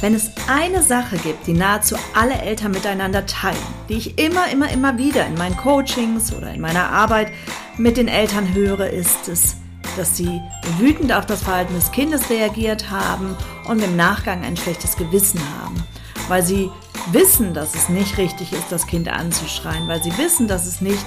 Wenn es eine Sache gibt, die nahezu alle Eltern miteinander teilen, die ich immer, immer, immer wieder in meinen Coachings oder in meiner Arbeit mit den Eltern höre, ist es, dass sie wütend auf das Verhalten des Kindes reagiert haben und im Nachgang ein schlechtes Gewissen haben, weil sie wissen, dass es nicht richtig ist, das Kind anzuschreien, weil sie wissen, dass es nicht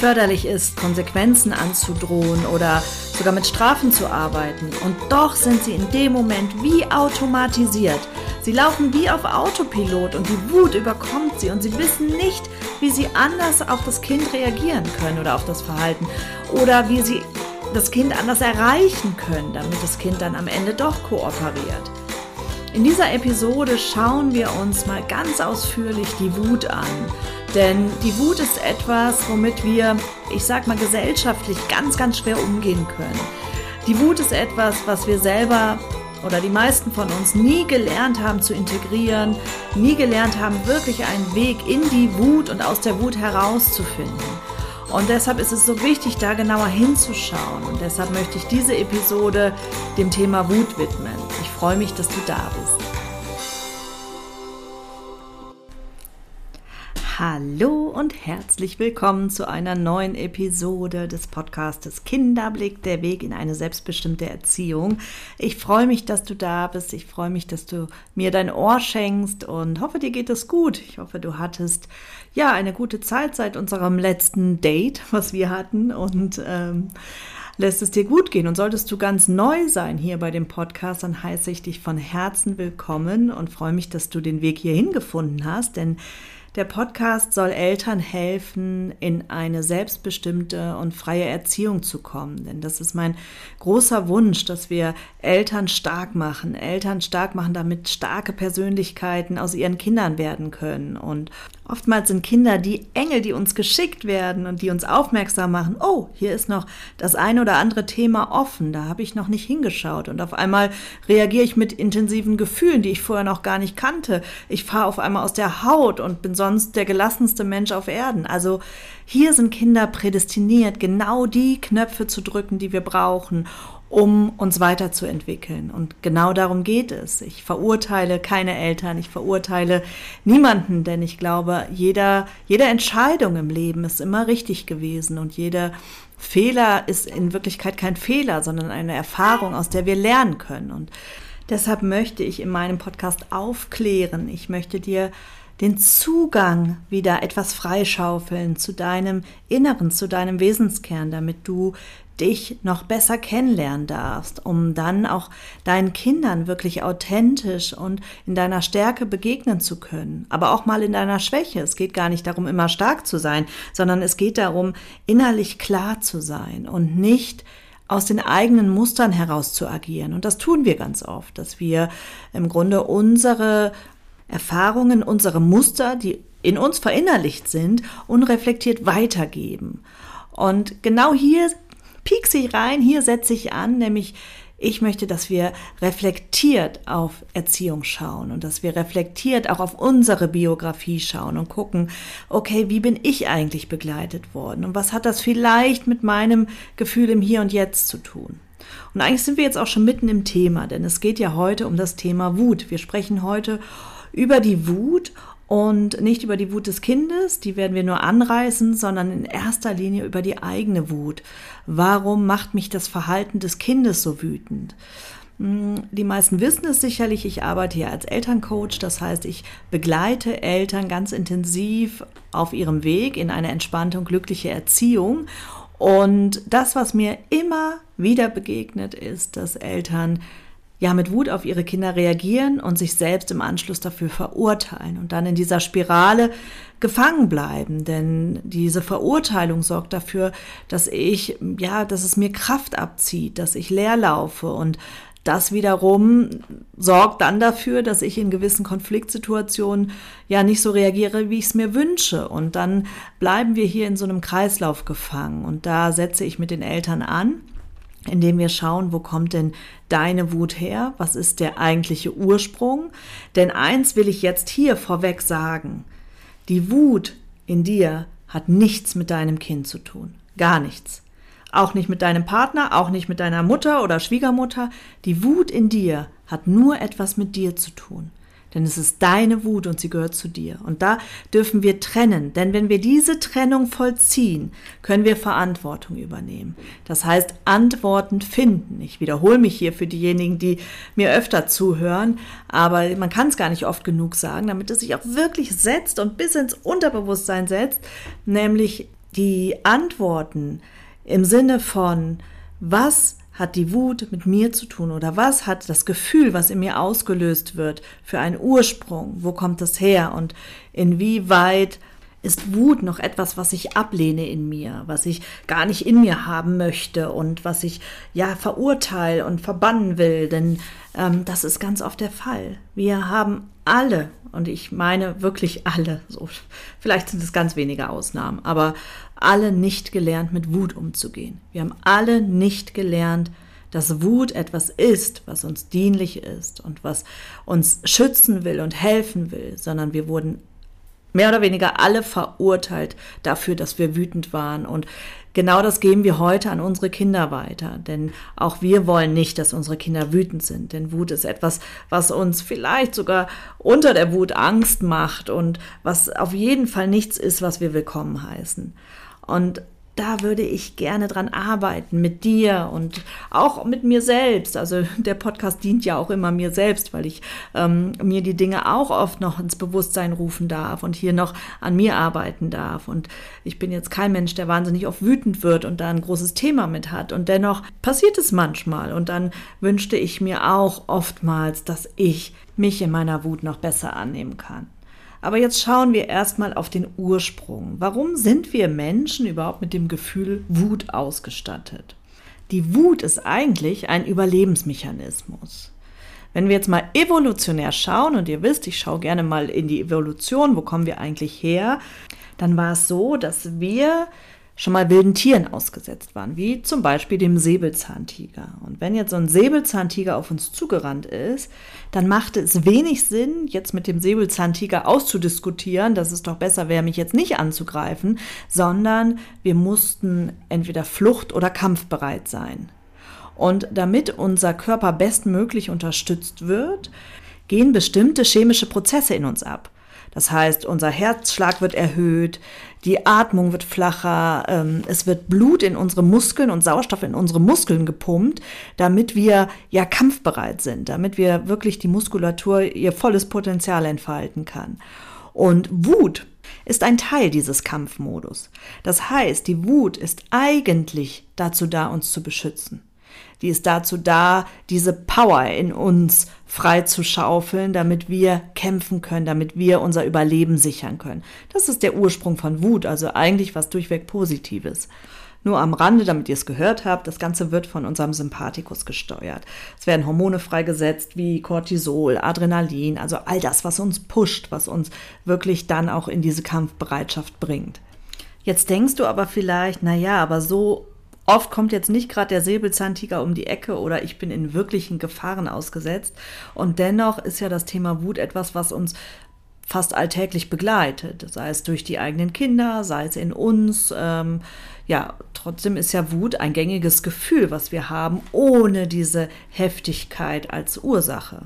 förderlich ist, Konsequenzen anzudrohen oder sogar mit Strafen zu arbeiten. Und doch sind sie in dem Moment wie automatisiert. Sie laufen wie auf Autopilot und die Wut überkommt sie und sie wissen nicht, wie sie anders auf das Kind reagieren können oder auf das Verhalten oder wie sie das Kind anders erreichen können, damit das Kind dann am Ende doch kooperiert. In dieser Episode schauen wir uns mal ganz ausführlich die Wut an. Denn die Wut ist etwas, womit wir, ich sag mal, gesellschaftlich ganz, ganz schwer umgehen können. Die Wut ist etwas, was wir selber oder die meisten von uns nie gelernt haben zu integrieren, nie gelernt haben, wirklich einen Weg in die Wut und aus der Wut herauszufinden. Und deshalb ist es so wichtig, da genauer hinzuschauen. Und deshalb möchte ich diese Episode dem Thema Wut widmen. Ich freue mich, dass du da bist. Hallo und herzlich willkommen zu einer neuen Episode des Podcastes Kinderblick, der Weg in eine selbstbestimmte Erziehung. Ich freue mich, dass du da bist. Ich freue mich, dass du mir dein Ohr schenkst und hoffe, dir geht es gut. Ich hoffe, du hattest ja eine gute Zeit seit unserem letzten Date, was wir hatten und ähm, lässt es dir gut gehen. Und solltest du ganz neu sein hier bei dem Podcast, dann heiße ich dich von Herzen willkommen und freue mich, dass du den Weg hierhin gefunden hast, denn der Podcast soll Eltern helfen, in eine selbstbestimmte und freie Erziehung zu kommen. Denn das ist mein großer Wunsch, dass wir Eltern stark machen. Eltern stark machen, damit starke Persönlichkeiten aus ihren Kindern werden können. Und oftmals sind Kinder die Engel, die uns geschickt werden und die uns aufmerksam machen. Oh, hier ist noch das eine oder andere Thema offen. Da habe ich noch nicht hingeschaut. Und auf einmal reagiere ich mit intensiven Gefühlen, die ich vorher noch gar nicht kannte. Ich fahre auf einmal aus der Haut und bin sonst der gelassenste Mensch auf Erden. Also hier sind Kinder prädestiniert, genau die Knöpfe zu drücken, die wir brauchen, um uns weiterzuentwickeln. Und genau darum geht es. Ich verurteile keine Eltern, ich verurteile niemanden, denn ich glaube, jeder, jede Entscheidung im Leben ist immer richtig gewesen und jeder Fehler ist in Wirklichkeit kein Fehler, sondern eine Erfahrung, aus der wir lernen können. Und deshalb möchte ich in meinem Podcast aufklären. Ich möchte dir den Zugang wieder etwas freischaufeln zu deinem Inneren, zu deinem Wesenskern, damit du dich noch besser kennenlernen darfst, um dann auch deinen Kindern wirklich authentisch und in deiner Stärke begegnen zu können, aber auch mal in deiner Schwäche. Es geht gar nicht darum, immer stark zu sein, sondern es geht darum, innerlich klar zu sein und nicht aus den eigenen Mustern heraus zu agieren. Und das tun wir ganz oft, dass wir im Grunde unsere Erfahrungen, unsere Muster, die in uns verinnerlicht sind, unreflektiert weitergeben. Und genau hier piekse ich rein, hier setze ich an, nämlich ich möchte, dass wir reflektiert auf Erziehung schauen und dass wir reflektiert auch auf unsere Biografie schauen und gucken, okay, wie bin ich eigentlich begleitet worden und was hat das vielleicht mit meinem Gefühl im Hier und Jetzt zu tun? Und eigentlich sind wir jetzt auch schon mitten im Thema, denn es geht ja heute um das Thema Wut. Wir sprechen heute über die Wut und nicht über die Wut des Kindes, die werden wir nur anreißen, sondern in erster Linie über die eigene Wut. Warum macht mich das Verhalten des Kindes so wütend? Hm, die meisten wissen es sicherlich, ich arbeite hier als Elterncoach, das heißt, ich begleite Eltern ganz intensiv auf ihrem Weg in eine entspannte und glückliche Erziehung. Und das, was mir immer wieder begegnet, ist, dass Eltern ja mit Wut auf ihre Kinder reagieren und sich selbst im Anschluss dafür verurteilen und dann in dieser Spirale gefangen bleiben, denn diese Verurteilung sorgt dafür, dass ich ja, dass es mir Kraft abzieht, dass ich leer laufe und das wiederum sorgt dann dafür, dass ich in gewissen Konfliktsituationen ja nicht so reagiere, wie ich es mir wünsche. Und dann bleiben wir hier in so einem Kreislauf gefangen. Und da setze ich mit den Eltern an, indem wir schauen, wo kommt denn deine Wut her? Was ist der eigentliche Ursprung? Denn eins will ich jetzt hier vorweg sagen. Die Wut in dir hat nichts mit deinem Kind zu tun. Gar nichts. Auch nicht mit deinem Partner, auch nicht mit deiner Mutter oder Schwiegermutter. Die Wut in dir hat nur etwas mit dir zu tun. Denn es ist deine Wut und sie gehört zu dir. Und da dürfen wir trennen. Denn wenn wir diese Trennung vollziehen, können wir Verantwortung übernehmen. Das heißt, Antworten finden. Ich wiederhole mich hier für diejenigen, die mir öfter zuhören. Aber man kann es gar nicht oft genug sagen, damit es sich auch wirklich setzt und bis ins Unterbewusstsein setzt. Nämlich die Antworten im Sinne von, was hat die Wut mit mir zu tun oder was hat das Gefühl, was in mir ausgelöst wird, für einen Ursprung? Wo kommt das her und inwieweit ist Wut noch etwas, was ich ablehne in mir, was ich gar nicht in mir haben möchte und was ich ja verurteile und verbannen will, denn ähm, das ist ganz oft der Fall. Wir haben alle, und ich meine wirklich alle, so vielleicht sind es ganz wenige Ausnahmen, aber alle nicht gelernt, mit Wut umzugehen. Wir haben alle nicht gelernt, dass Wut etwas ist, was uns dienlich ist und was uns schützen will und helfen will, sondern wir wurden mehr oder weniger alle verurteilt dafür, dass wir wütend waren. Und genau das geben wir heute an unsere Kinder weiter. Denn auch wir wollen nicht, dass unsere Kinder wütend sind. Denn Wut ist etwas, was uns vielleicht sogar unter der Wut Angst macht und was auf jeden Fall nichts ist, was wir willkommen heißen. Und da würde ich gerne dran arbeiten mit dir und auch mit mir selbst. Also der Podcast dient ja auch immer mir selbst, weil ich ähm, mir die Dinge auch oft noch ins Bewusstsein rufen darf und hier noch an mir arbeiten darf. Und ich bin jetzt kein Mensch, der wahnsinnig oft wütend wird und da ein großes Thema mit hat. Und dennoch passiert es manchmal. Und dann wünschte ich mir auch oftmals, dass ich mich in meiner Wut noch besser annehmen kann. Aber jetzt schauen wir erstmal auf den Ursprung. Warum sind wir Menschen überhaupt mit dem Gefühl Wut ausgestattet? Die Wut ist eigentlich ein Überlebensmechanismus. Wenn wir jetzt mal evolutionär schauen, und ihr wisst, ich schaue gerne mal in die Evolution, wo kommen wir eigentlich her, dann war es so, dass wir schon mal wilden Tieren ausgesetzt waren, wie zum Beispiel dem Säbelzahntiger. Und wenn jetzt so ein Säbelzahntiger auf uns zugerannt ist, dann macht es wenig Sinn, jetzt mit dem Säbelzahntiger auszudiskutieren, dass es doch besser wäre, mich jetzt nicht anzugreifen, sondern wir mussten entweder flucht- oder kampfbereit sein. Und damit unser Körper bestmöglich unterstützt wird, gehen bestimmte chemische Prozesse in uns ab. Das heißt, unser Herzschlag wird erhöht, die Atmung wird flacher, ähm, es wird Blut in unsere Muskeln und Sauerstoff in unsere Muskeln gepumpt, damit wir ja kampfbereit sind, damit wir wirklich die Muskulatur ihr volles Potenzial entfalten kann. Und Wut ist ein Teil dieses Kampfmodus. Das heißt, die Wut ist eigentlich dazu da, uns zu beschützen. Die ist dazu da, diese Power in uns frei zu schaufeln, damit wir kämpfen können, damit wir unser Überleben sichern können. Das ist der Ursprung von Wut, also eigentlich was durchweg Positives. Nur am Rande, damit ihr es gehört habt, das Ganze wird von unserem Sympathikus gesteuert. Es werden Hormone freigesetzt wie Cortisol, Adrenalin, also all das, was uns pusht, was uns wirklich dann auch in diese Kampfbereitschaft bringt. Jetzt denkst du aber vielleicht, na ja, aber so Oft kommt jetzt nicht gerade der Säbelzahntiger um die Ecke oder ich bin in wirklichen Gefahren ausgesetzt. Und dennoch ist ja das Thema Wut etwas, was uns fast alltäglich begleitet, sei es durch die eigenen Kinder, sei es in uns. Ähm, ja, trotzdem ist ja Wut ein gängiges Gefühl, was wir haben, ohne diese Heftigkeit als Ursache.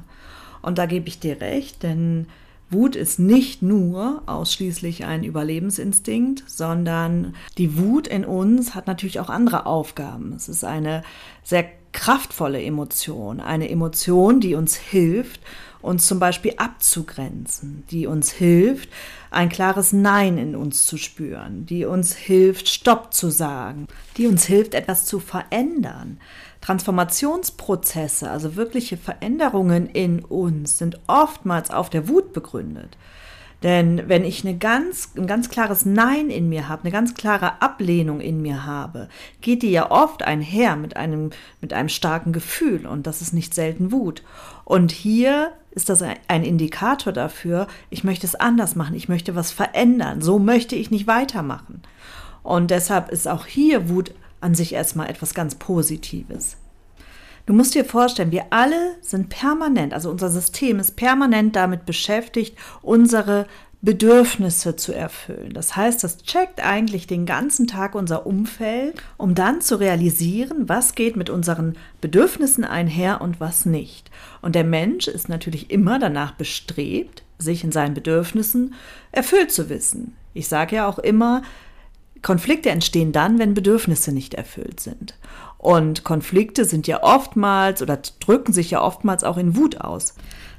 Und da gebe ich dir recht, denn Wut ist nicht nur ausschließlich ein Überlebensinstinkt, sondern die Wut in uns hat natürlich auch andere Aufgaben. Es ist eine sehr kraftvolle Emotion, eine Emotion, die uns hilft, uns zum Beispiel abzugrenzen, die uns hilft, ein klares Nein in uns zu spüren, die uns hilft, Stopp zu sagen, die uns hilft, etwas zu verändern. Transformationsprozesse, also wirkliche Veränderungen in uns, sind oftmals auf der Wut begründet. Denn wenn ich eine ganz, ein ganz klares Nein in mir habe, eine ganz klare Ablehnung in mir habe, geht die ja oft einher mit einem, mit einem starken Gefühl und das ist nicht selten Wut. Und hier ist das ein Indikator dafür, ich möchte es anders machen, ich möchte was verändern, so möchte ich nicht weitermachen. Und deshalb ist auch hier Wut an sich erstmal etwas ganz Positives. Du musst dir vorstellen, wir alle sind permanent, also unser System ist permanent damit beschäftigt, unsere Bedürfnisse zu erfüllen. Das heißt, das checkt eigentlich den ganzen Tag unser Umfeld, um dann zu realisieren, was geht mit unseren Bedürfnissen einher und was nicht. Und der Mensch ist natürlich immer danach bestrebt, sich in seinen Bedürfnissen erfüllt zu wissen. Ich sage ja auch immer, Konflikte entstehen dann, wenn Bedürfnisse nicht erfüllt sind. Und Konflikte sind ja oftmals oder drücken sich ja oftmals auch in Wut aus.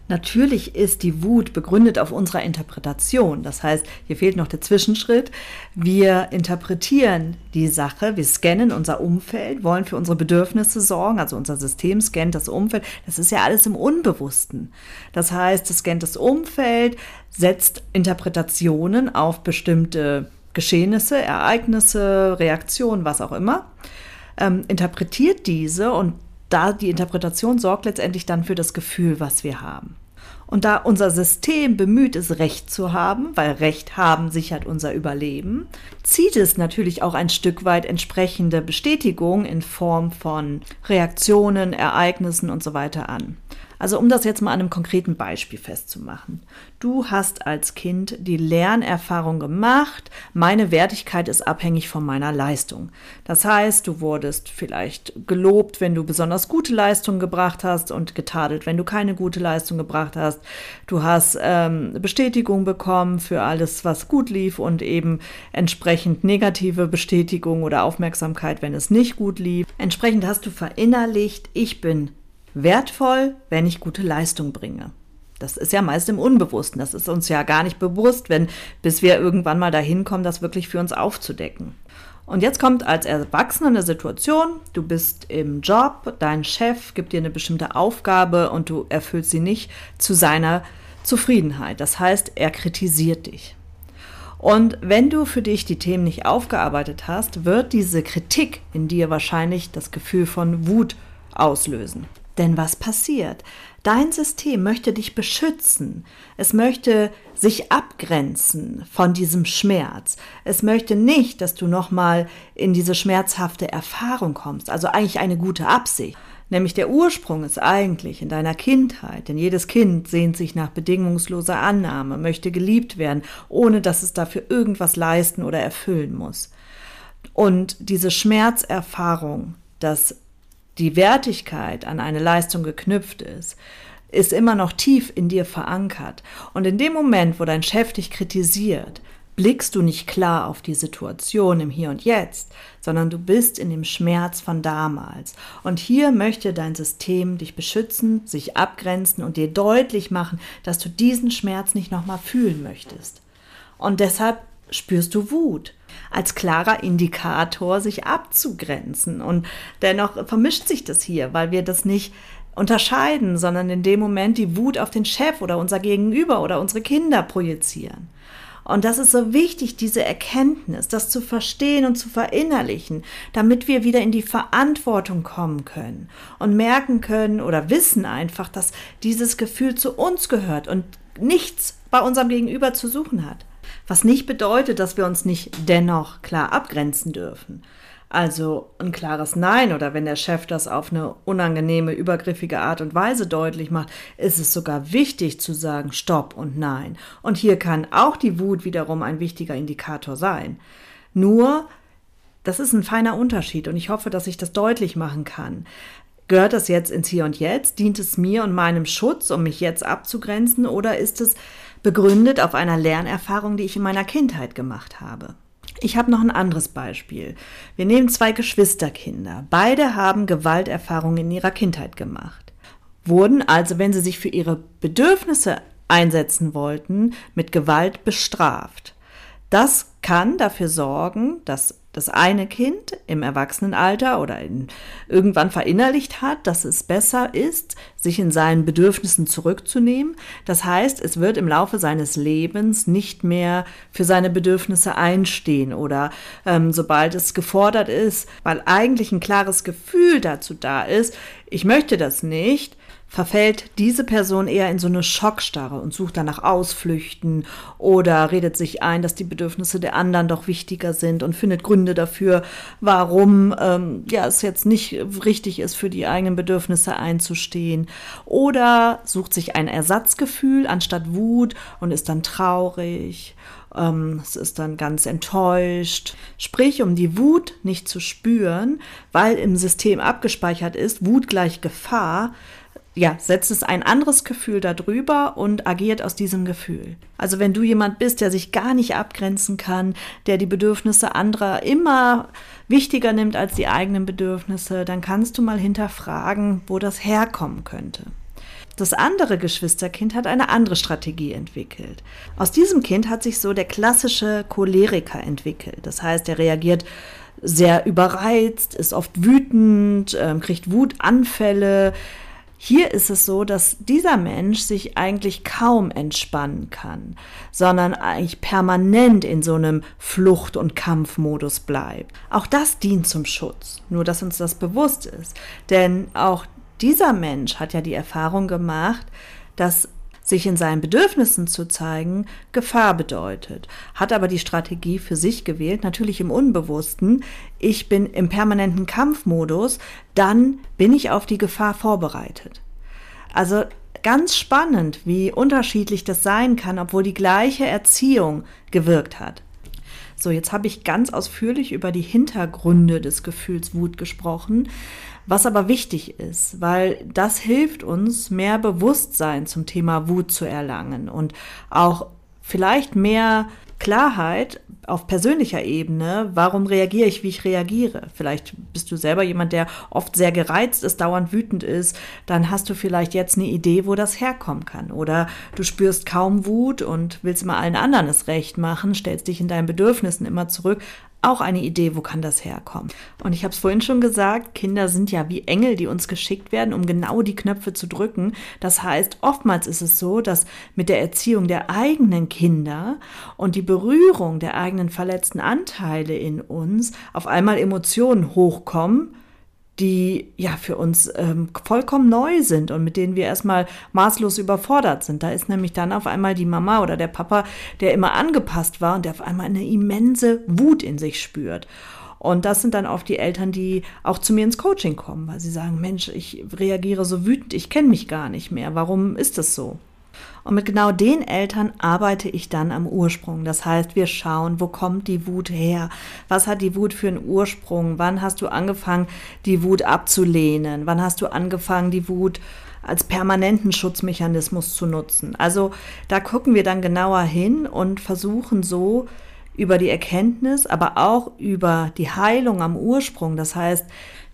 Natürlich ist die Wut begründet auf unserer Interpretation. Das heißt, hier fehlt noch der Zwischenschritt. Wir interpretieren die Sache, wir scannen unser Umfeld, wollen für unsere Bedürfnisse sorgen, also unser System scannt das Umfeld. Das ist ja alles im Unbewussten. Das heißt, es scannt das Umfeld, setzt Interpretationen auf bestimmte Geschehnisse, Ereignisse, Reaktionen, was auch immer ähm, interpretiert diese und da die Interpretation sorgt letztendlich dann für das Gefühl, was wir haben. Und da unser System bemüht ist, Recht zu haben, weil Recht haben sichert unser Überleben, zieht es natürlich auch ein Stück weit entsprechende Bestätigung in Form von Reaktionen, Ereignissen und so weiter an. Also um das jetzt mal an einem konkreten Beispiel festzumachen. Du hast als Kind die Lernerfahrung gemacht, meine Wertigkeit ist abhängig von meiner Leistung. Das heißt, du wurdest vielleicht gelobt, wenn du besonders gute Leistungen gebracht hast und getadelt, wenn du keine gute Leistung gebracht hast. Du hast ähm, Bestätigung bekommen für alles, was gut lief und eben entsprechend negative Bestätigung oder Aufmerksamkeit, wenn es nicht gut lief. Entsprechend hast du verinnerlicht, ich bin wertvoll, wenn ich gute Leistung bringe. Das ist ja meist im Unbewussten. Das ist uns ja gar nicht bewusst, wenn, bis wir irgendwann mal dahin kommen, das wirklich für uns aufzudecken. Und jetzt kommt als Erwachsener eine Situation, du bist im Job, dein Chef gibt dir eine bestimmte Aufgabe und du erfüllst sie nicht zu seiner Zufriedenheit. Das heißt, er kritisiert dich. Und wenn du für dich die Themen nicht aufgearbeitet hast, wird diese Kritik in dir wahrscheinlich das Gefühl von Wut auslösen. Denn was passiert? Dein System möchte dich beschützen. Es möchte sich abgrenzen von diesem Schmerz. Es möchte nicht, dass du nochmal in diese schmerzhafte Erfahrung kommst. Also eigentlich eine gute Absicht. Nämlich der Ursprung ist eigentlich in deiner Kindheit, denn jedes Kind sehnt sich nach bedingungsloser Annahme, möchte geliebt werden, ohne dass es dafür irgendwas leisten oder erfüllen muss. Und diese Schmerzerfahrung, dass die Wertigkeit an eine Leistung geknüpft ist, ist immer noch tief in dir verankert. Und in dem Moment, wo dein Chef dich kritisiert, blickst du nicht klar auf die Situation im Hier und Jetzt, sondern du bist in dem Schmerz von damals. Und hier möchte dein System dich beschützen, sich abgrenzen und dir deutlich machen, dass du diesen Schmerz nicht nochmal fühlen möchtest. Und deshalb spürst du Wut als klarer Indikator, sich abzugrenzen. Und dennoch vermischt sich das hier, weil wir das nicht unterscheiden, sondern in dem Moment die Wut auf den Chef oder unser Gegenüber oder unsere Kinder projizieren. Und das ist so wichtig, diese Erkenntnis, das zu verstehen und zu verinnerlichen, damit wir wieder in die Verantwortung kommen können und merken können oder wissen einfach, dass dieses Gefühl zu uns gehört und nichts bei unserem Gegenüber zu suchen hat. Was nicht bedeutet, dass wir uns nicht dennoch klar abgrenzen dürfen. Also ein klares Nein oder wenn der Chef das auf eine unangenehme, übergriffige Art und Weise deutlich macht, ist es sogar wichtig zu sagen Stopp und Nein. Und hier kann auch die Wut wiederum ein wichtiger Indikator sein. Nur, das ist ein feiner Unterschied und ich hoffe, dass ich das deutlich machen kann. Gehört das jetzt ins Hier und Jetzt? Dient es mir und meinem Schutz, um mich jetzt abzugrenzen? Oder ist es begründet auf einer Lernerfahrung, die ich in meiner Kindheit gemacht habe. Ich habe noch ein anderes Beispiel. Wir nehmen zwei Geschwisterkinder. Beide haben Gewalterfahrungen in ihrer Kindheit gemacht. Wurden also, wenn sie sich für ihre Bedürfnisse einsetzen wollten, mit Gewalt bestraft. Das kann dafür sorgen, dass das eine Kind im Erwachsenenalter oder in, irgendwann verinnerlicht hat, dass es besser ist, sich in seinen Bedürfnissen zurückzunehmen. Das heißt, es wird im Laufe seines Lebens nicht mehr für seine Bedürfnisse einstehen oder ähm, sobald es gefordert ist, weil eigentlich ein klares Gefühl dazu da ist, ich möchte das nicht, verfällt diese Person eher in so eine Schockstarre und sucht danach Ausflüchten oder redet sich ein, dass die Bedürfnisse der anderen doch wichtiger sind und findet Gründe dafür, warum ähm, ja es jetzt nicht richtig ist, für die eigenen Bedürfnisse einzustehen. Oder sucht sich ein Ersatzgefühl anstatt Wut und ist dann traurig. Ähm, es ist dann ganz enttäuscht. Sprich, um die Wut nicht zu spüren, weil im System abgespeichert ist, Wut gleich Gefahr, ja, setzt es ein anderes Gefühl darüber und agiert aus diesem Gefühl. Also wenn du jemand bist, der sich gar nicht abgrenzen kann, der die Bedürfnisse anderer immer wichtiger nimmt als die eigenen Bedürfnisse, dann kannst du mal hinterfragen, wo das herkommen könnte. Das andere Geschwisterkind hat eine andere Strategie entwickelt. Aus diesem Kind hat sich so der klassische Choleriker entwickelt. Das heißt, er reagiert sehr überreizt, ist oft wütend, ähm, kriegt Wutanfälle, hier ist es so, dass dieser Mensch sich eigentlich kaum entspannen kann, sondern eigentlich permanent in so einem Flucht- und Kampfmodus bleibt. Auch das dient zum Schutz, nur dass uns das bewusst ist. Denn auch dieser Mensch hat ja die Erfahrung gemacht, dass sich in seinen Bedürfnissen zu zeigen, Gefahr bedeutet, hat aber die Strategie für sich gewählt, natürlich im Unbewussten, ich bin im permanenten Kampfmodus, dann bin ich auf die Gefahr vorbereitet. Also ganz spannend, wie unterschiedlich das sein kann, obwohl die gleiche Erziehung gewirkt hat. So, jetzt habe ich ganz ausführlich über die Hintergründe des Gefühls Wut gesprochen. Was aber wichtig ist, weil das hilft uns, mehr Bewusstsein zum Thema Wut zu erlangen und auch vielleicht mehr Klarheit auf persönlicher Ebene, warum reagiere ich, wie ich reagiere. Vielleicht bist du selber jemand, der oft sehr gereizt ist, dauernd wütend ist, dann hast du vielleicht jetzt eine Idee, wo das herkommen kann. Oder du spürst kaum Wut und willst mal allen anderen es recht machen, stellst dich in deinen Bedürfnissen immer zurück, auch eine Idee, wo kann das herkommen. Und ich habe es vorhin schon gesagt, Kinder sind ja wie Engel, die uns geschickt werden, um genau die Knöpfe zu drücken. Das heißt, oftmals ist es so, dass mit der Erziehung der eigenen Kinder und die Berührung der eigenen verletzten Anteile in uns auf einmal Emotionen hochkommen, die ja für uns ähm, vollkommen neu sind und mit denen wir erstmal maßlos überfordert sind. Da ist nämlich dann auf einmal die Mama oder der Papa, der immer angepasst war und der auf einmal eine immense Wut in sich spürt. Und das sind dann oft die Eltern, die auch zu mir ins Coaching kommen, weil sie sagen, Mensch, ich reagiere so wütend, ich kenne mich gar nicht mehr. Warum ist das so? Und mit genau den Eltern arbeite ich dann am Ursprung. Das heißt, wir schauen, wo kommt die Wut her? Was hat die Wut für einen Ursprung? Wann hast du angefangen, die Wut abzulehnen? Wann hast du angefangen, die Wut als permanenten Schutzmechanismus zu nutzen? Also da gucken wir dann genauer hin und versuchen so über die Erkenntnis, aber auch über die Heilung am Ursprung. Das heißt,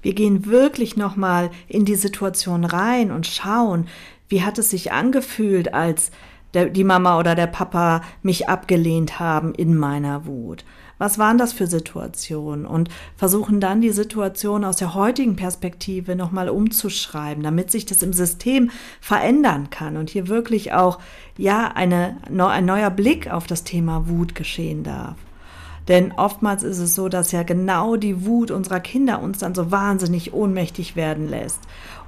wir gehen wirklich nochmal in die Situation rein und schauen, wie hat es sich angefühlt, als der, die Mama oder der Papa mich abgelehnt haben in meiner Wut? Was waren das für Situationen? Und versuchen dann die Situation aus der heutigen Perspektive nochmal umzuschreiben, damit sich das im System verändern kann und hier wirklich auch, ja, eine, ein neuer Blick auf das Thema Wut geschehen darf. Denn oftmals ist es so, dass ja genau die Wut unserer Kinder uns dann so wahnsinnig ohnmächtig werden lässt.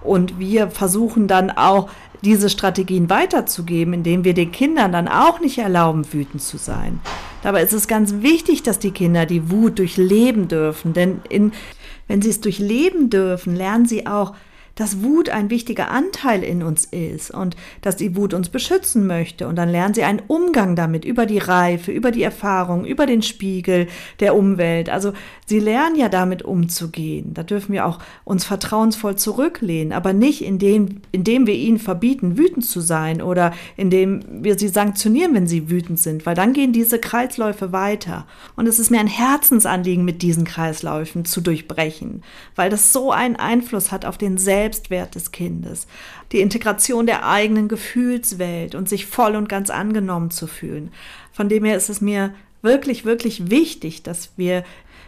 Und wir versuchen dann auch diese Strategien weiterzugeben, indem wir den Kindern dann auch nicht erlauben, wütend zu sein. Dabei ist es ganz wichtig, dass die Kinder die Wut durchleben dürfen, denn in, wenn sie es durchleben dürfen, lernen sie auch, dass Wut ein wichtiger Anteil in uns ist und dass die Wut uns beschützen möchte. Und dann lernen sie einen Umgang damit über die Reife, über die Erfahrung, über den Spiegel der Umwelt. Also sie lernen ja damit umzugehen. Da dürfen wir auch uns vertrauensvoll zurücklehnen, aber nicht indem, indem wir ihnen verbieten, wütend zu sein oder indem wir sie sanktionieren, wenn sie wütend sind, weil dann gehen diese Kreisläufe weiter. Und es ist mir ein Herzensanliegen, mit diesen Kreisläufen zu durchbrechen, weil das so einen Einfluss hat auf den Selbst Selbstwert des Kindes, die Integration der eigenen Gefühlswelt und sich voll und ganz angenommen zu fühlen. Von dem her ist es mir wirklich, wirklich wichtig, dass wir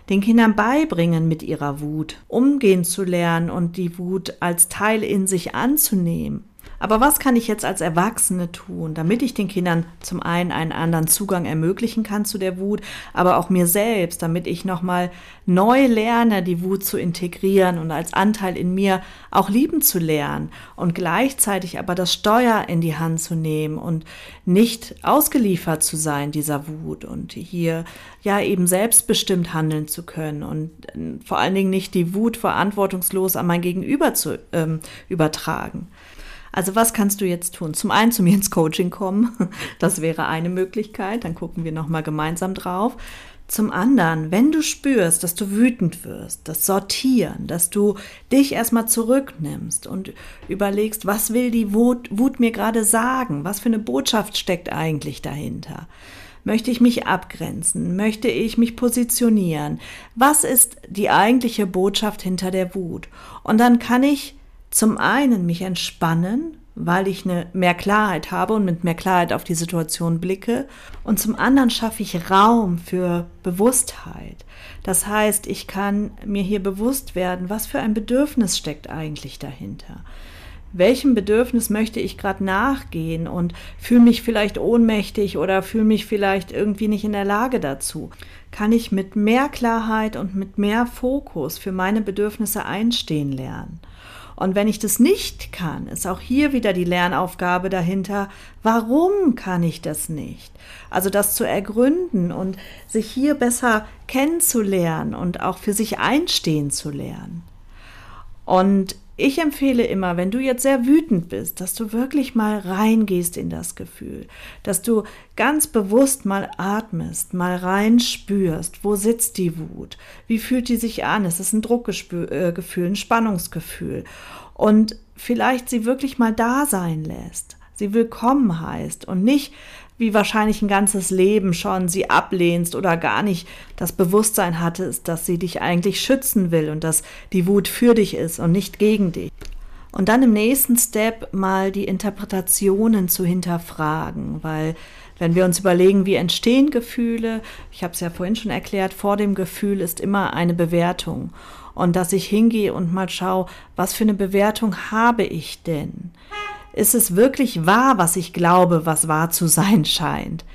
den Kindern beibringen, mit ihrer Wut umgehen zu lernen und die Wut als Teil in sich anzunehmen. Aber was kann ich jetzt als Erwachsene tun, damit ich den Kindern zum einen einen anderen Zugang ermöglichen kann zu der Wut, aber auch mir selbst, damit ich nochmal neu lerne, die Wut zu integrieren und als Anteil in mir auch lieben zu lernen und gleichzeitig aber das Steuer in die Hand zu nehmen und nicht ausgeliefert zu sein dieser Wut und hier ja eben selbstbestimmt handeln zu können und äh, vor allen Dingen nicht die Wut verantwortungslos an mein Gegenüber zu ähm, übertragen. Also was kannst du jetzt tun? Zum einen zu mir ins Coaching kommen, das wäre eine Möglichkeit, dann gucken wir nochmal gemeinsam drauf. Zum anderen, wenn du spürst, dass du wütend wirst, das Sortieren, dass du dich erstmal zurücknimmst und überlegst, was will die Wut, Wut mir gerade sagen? Was für eine Botschaft steckt eigentlich dahinter? Möchte ich mich abgrenzen? Möchte ich mich positionieren? Was ist die eigentliche Botschaft hinter der Wut? Und dann kann ich zum einen mich entspannen, weil ich eine mehr Klarheit habe und mit mehr Klarheit auf die Situation blicke. Und zum anderen schaffe ich Raum für Bewusstheit. Das heißt, ich kann mir hier bewusst werden, was für ein Bedürfnis steckt eigentlich dahinter. Welchem Bedürfnis möchte ich gerade nachgehen und fühle mich vielleicht ohnmächtig oder fühle mich vielleicht irgendwie nicht in der Lage dazu? Kann ich mit mehr Klarheit und mit mehr Fokus für meine Bedürfnisse einstehen lernen? Und wenn ich das nicht kann, ist auch hier wieder die Lernaufgabe dahinter, warum kann ich das nicht? Also das zu ergründen und sich hier besser kennenzulernen und auch für sich einstehen zu lernen. Und ich empfehle immer, wenn du jetzt sehr wütend bist, dass du wirklich mal reingehst in das Gefühl, dass du ganz bewusst mal atmest, mal rein spürst, wo sitzt die Wut, wie fühlt die sich an, es ist ein Druckgefühl, äh, ein Spannungsgefühl? Und vielleicht sie wirklich mal da sein lässt, sie willkommen heißt und nicht wie wahrscheinlich ein ganzes Leben schon sie ablehnst oder gar nicht das Bewusstsein hattest, dass sie dich eigentlich schützen will und dass die Wut für dich ist und nicht gegen dich. Und dann im nächsten Step mal die Interpretationen zu hinterfragen, weil wenn wir uns überlegen, wie entstehen Gefühle, ich habe es ja vorhin schon erklärt, vor dem Gefühl ist immer eine Bewertung. Und dass ich hingehe und mal schaue, was für eine Bewertung habe ich denn? Ist es wirklich wahr, was ich glaube, was wahr zu sein scheint?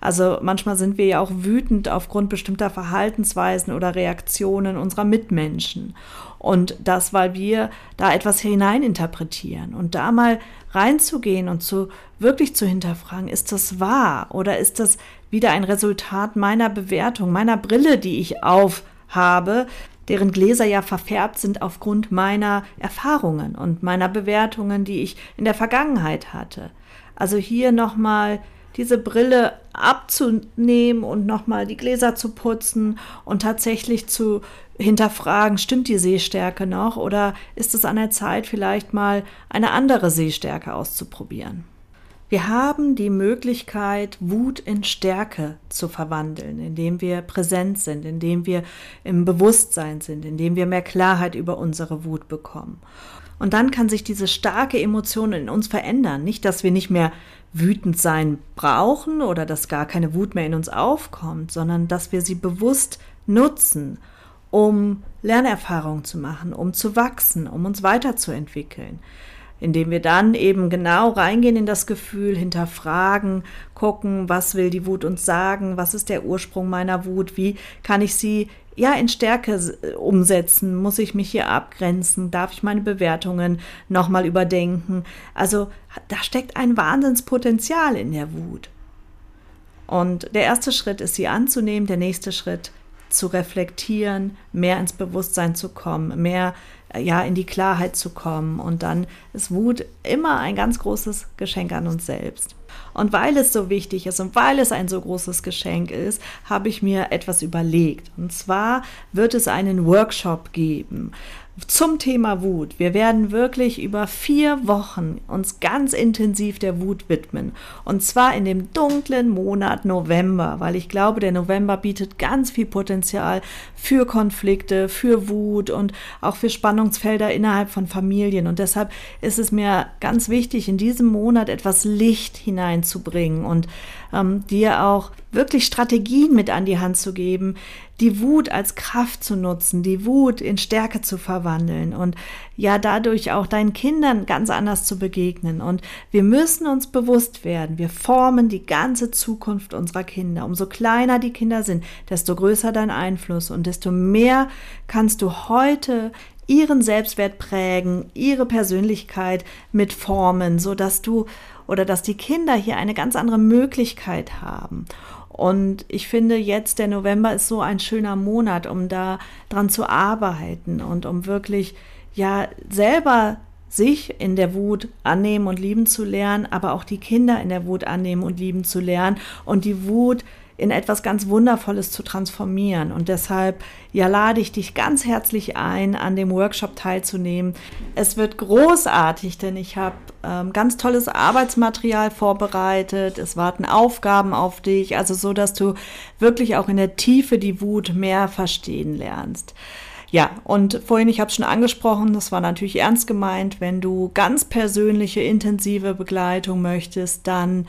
Also manchmal sind wir ja auch wütend aufgrund bestimmter Verhaltensweisen oder Reaktionen unserer Mitmenschen. Und das, weil wir da etwas hineininterpretieren. Und da mal reinzugehen und zu wirklich zu hinterfragen, ist das wahr oder ist das wieder ein Resultat meiner Bewertung, meiner Brille, die ich auf habe, deren Gläser ja verfärbt sind aufgrund meiner Erfahrungen und meiner Bewertungen, die ich in der Vergangenheit hatte. Also hier nochmal diese Brille abzunehmen und nochmal die Gläser zu putzen und tatsächlich zu hinterfragen, stimmt die Sehstärke noch oder ist es an der Zeit, vielleicht mal eine andere Sehstärke auszuprobieren? Wir haben die Möglichkeit, Wut in Stärke zu verwandeln, indem wir präsent sind, indem wir im Bewusstsein sind, indem wir mehr Klarheit über unsere Wut bekommen. Und dann kann sich diese starke Emotion in uns verändern. Nicht, dass wir nicht mehr wütend sein brauchen oder dass gar keine Wut mehr in uns aufkommt, sondern dass wir sie bewusst nutzen, um Lernerfahrungen zu machen, um zu wachsen, um uns weiterzuentwickeln indem wir dann eben genau reingehen in das Gefühl, hinterfragen, gucken, was will die Wut uns sagen, was ist der Ursprung meiner Wut, wie kann ich sie ja in Stärke umsetzen, muss ich mich hier abgrenzen, darf ich meine Bewertungen nochmal überdenken. Also da steckt ein Wahnsinnspotenzial in der Wut. Und der erste Schritt ist, sie anzunehmen, der nächste Schritt zu reflektieren, mehr ins Bewusstsein zu kommen, mehr ja in die Klarheit zu kommen und dann ist Wut immer ein ganz großes Geschenk an uns selbst. Und weil es so wichtig ist und weil es ein so großes Geschenk ist, habe ich mir etwas überlegt. Und zwar wird es einen Workshop geben zum Thema Wut. Wir werden wirklich über vier Wochen uns ganz intensiv der Wut widmen. Und zwar in dem dunklen Monat November, weil ich glaube, der November bietet ganz viel Potenzial für Konflikte, für Wut und auch für Spannungsfelder innerhalb von Familien. Und deshalb ist es mir ganz wichtig, in diesem Monat etwas Licht hinein hineinzubringen und ähm, dir auch wirklich Strategien mit an die Hand zu geben, die Wut als Kraft zu nutzen, die Wut in Stärke zu verwandeln und ja dadurch auch deinen Kindern ganz anders zu begegnen. Und wir müssen uns bewusst werden, wir formen die ganze Zukunft unserer Kinder. Umso kleiner die Kinder sind, desto größer dein Einfluss und desto mehr kannst du heute ihren Selbstwert prägen, ihre Persönlichkeit mit formen, so dass du oder dass die Kinder hier eine ganz andere Möglichkeit haben. Und ich finde jetzt, der November ist so ein schöner Monat, um da dran zu arbeiten und um wirklich, ja, selber sich in der Wut annehmen und lieben zu lernen, aber auch die Kinder in der Wut annehmen und lieben zu lernen. Und die Wut in etwas ganz Wundervolles zu transformieren. Und deshalb, ja, lade ich dich ganz herzlich ein, an dem Workshop teilzunehmen. Es wird großartig, denn ich habe ähm, ganz tolles Arbeitsmaterial vorbereitet. Es warten Aufgaben auf dich, also so, dass du wirklich auch in der Tiefe die Wut mehr verstehen lernst. Ja, und vorhin, ich habe es schon angesprochen, das war natürlich ernst gemeint, wenn du ganz persönliche, intensive Begleitung möchtest, dann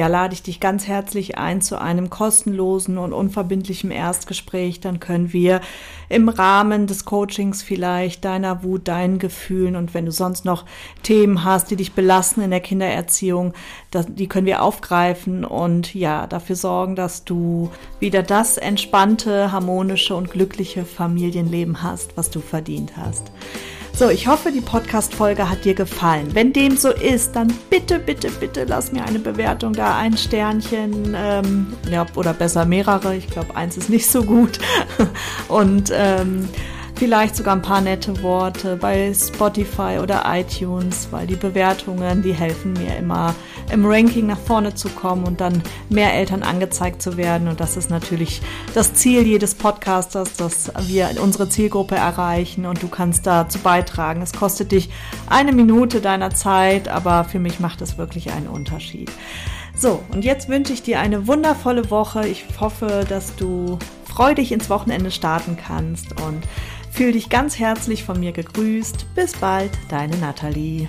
ja, lade ich dich ganz herzlich ein zu einem kostenlosen und unverbindlichen Erstgespräch. Dann können wir im Rahmen des Coachings vielleicht deiner Wut, deinen Gefühlen und wenn du sonst noch Themen hast, die dich belasten in der Kindererziehung, das, die können wir aufgreifen und ja, dafür sorgen, dass du wieder das entspannte, harmonische und glückliche Familienleben hast, was du verdient hast. So, ich hoffe, die Podcast-Folge hat dir gefallen. Wenn dem so ist, dann bitte, bitte, bitte lass mir eine Bewertung da, ein Sternchen, ähm, ja, oder besser mehrere. Ich glaube, eins ist nicht so gut. Und ähm, vielleicht sogar ein paar nette Worte bei Spotify oder iTunes, weil die Bewertungen, die helfen mir immer im Ranking nach vorne zu kommen und dann mehr Eltern angezeigt zu werden. Und das ist natürlich das Ziel jedes Podcasters, dass wir unsere Zielgruppe erreichen und du kannst dazu beitragen. Es kostet dich eine Minute deiner Zeit, aber für mich macht es wirklich einen Unterschied. So, und jetzt wünsche ich dir eine wundervolle Woche. Ich hoffe, dass du freudig ins Wochenende starten kannst und Fühl dich ganz herzlich von mir gegrüßt. Bis bald, deine Nathalie.